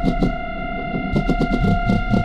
Thank you.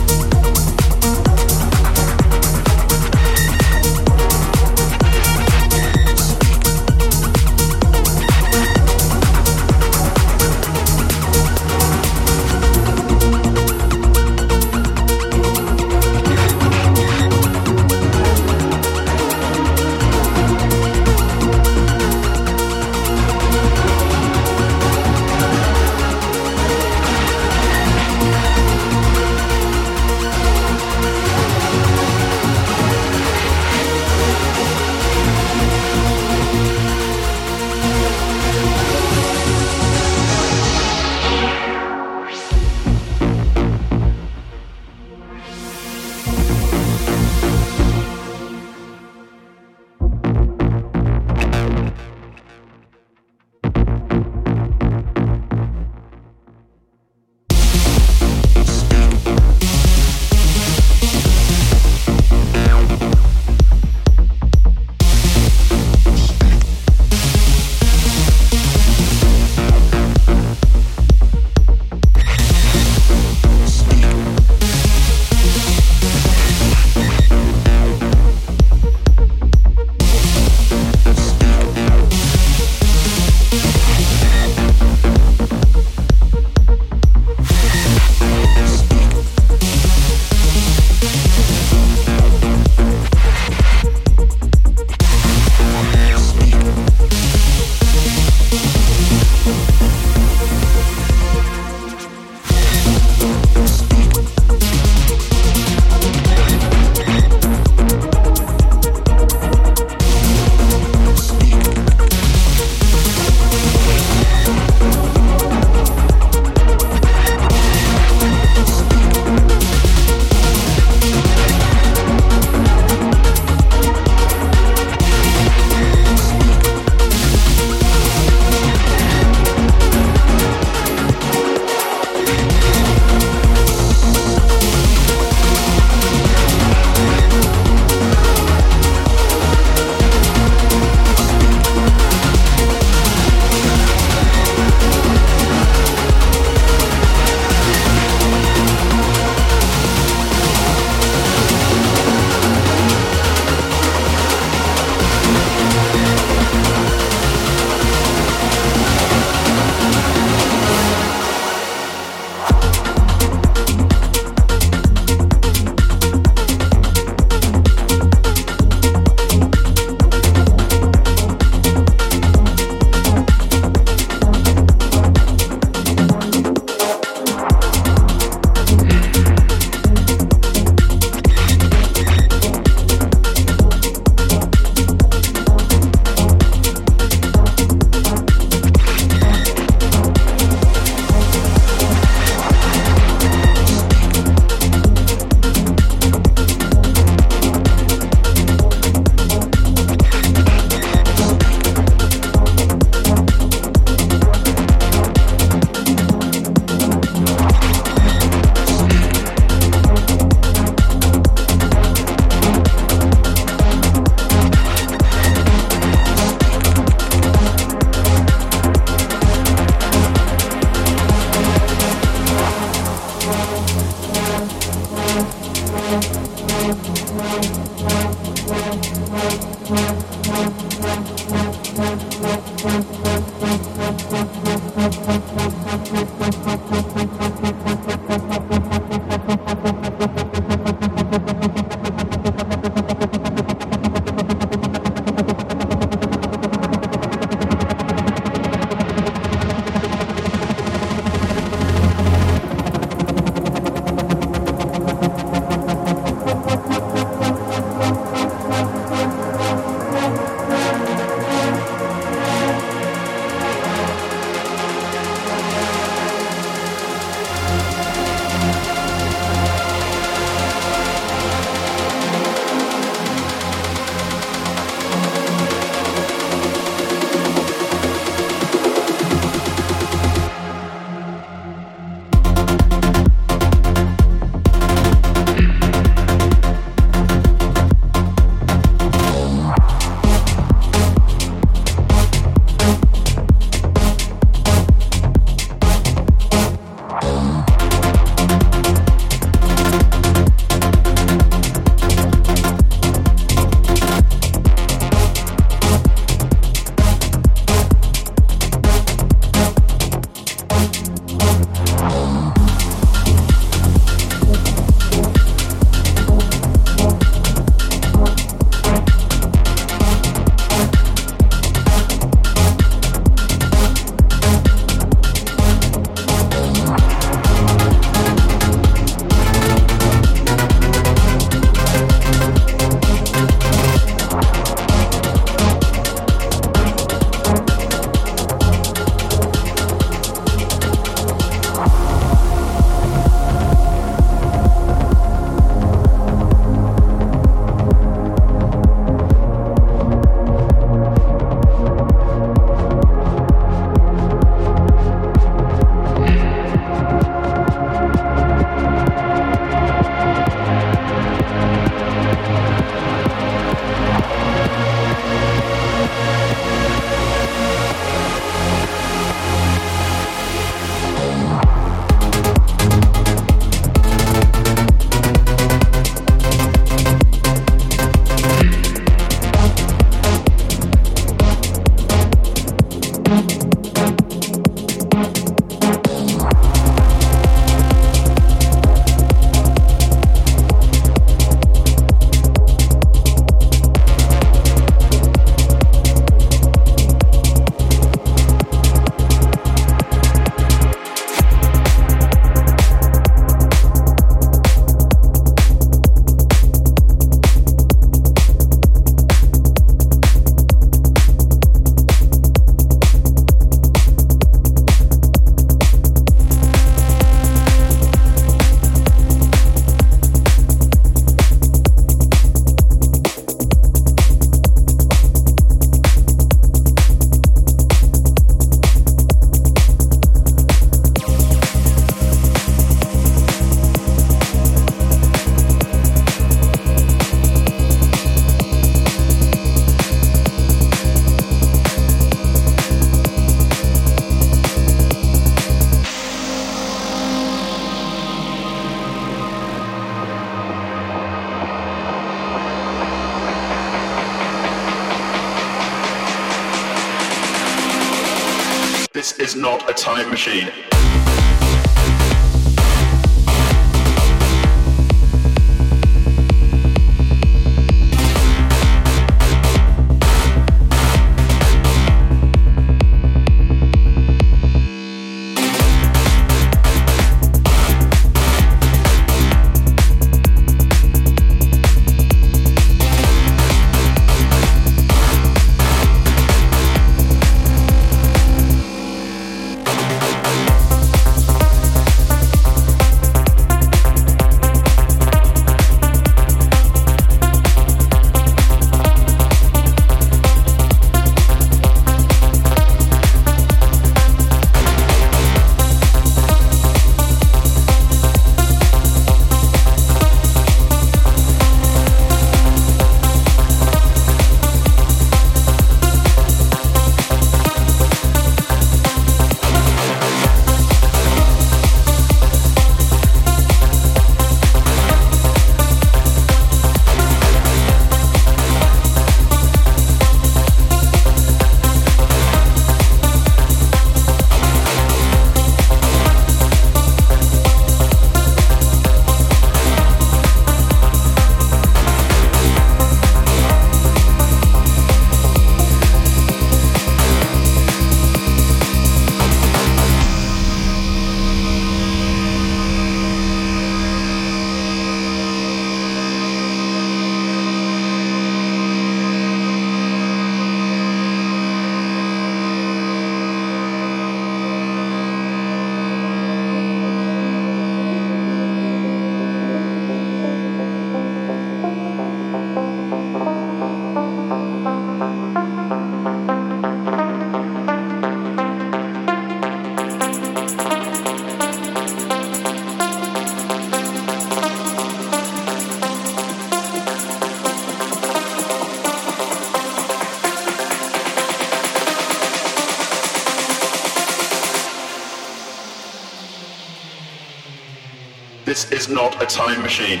This is not a time machine.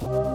Bye.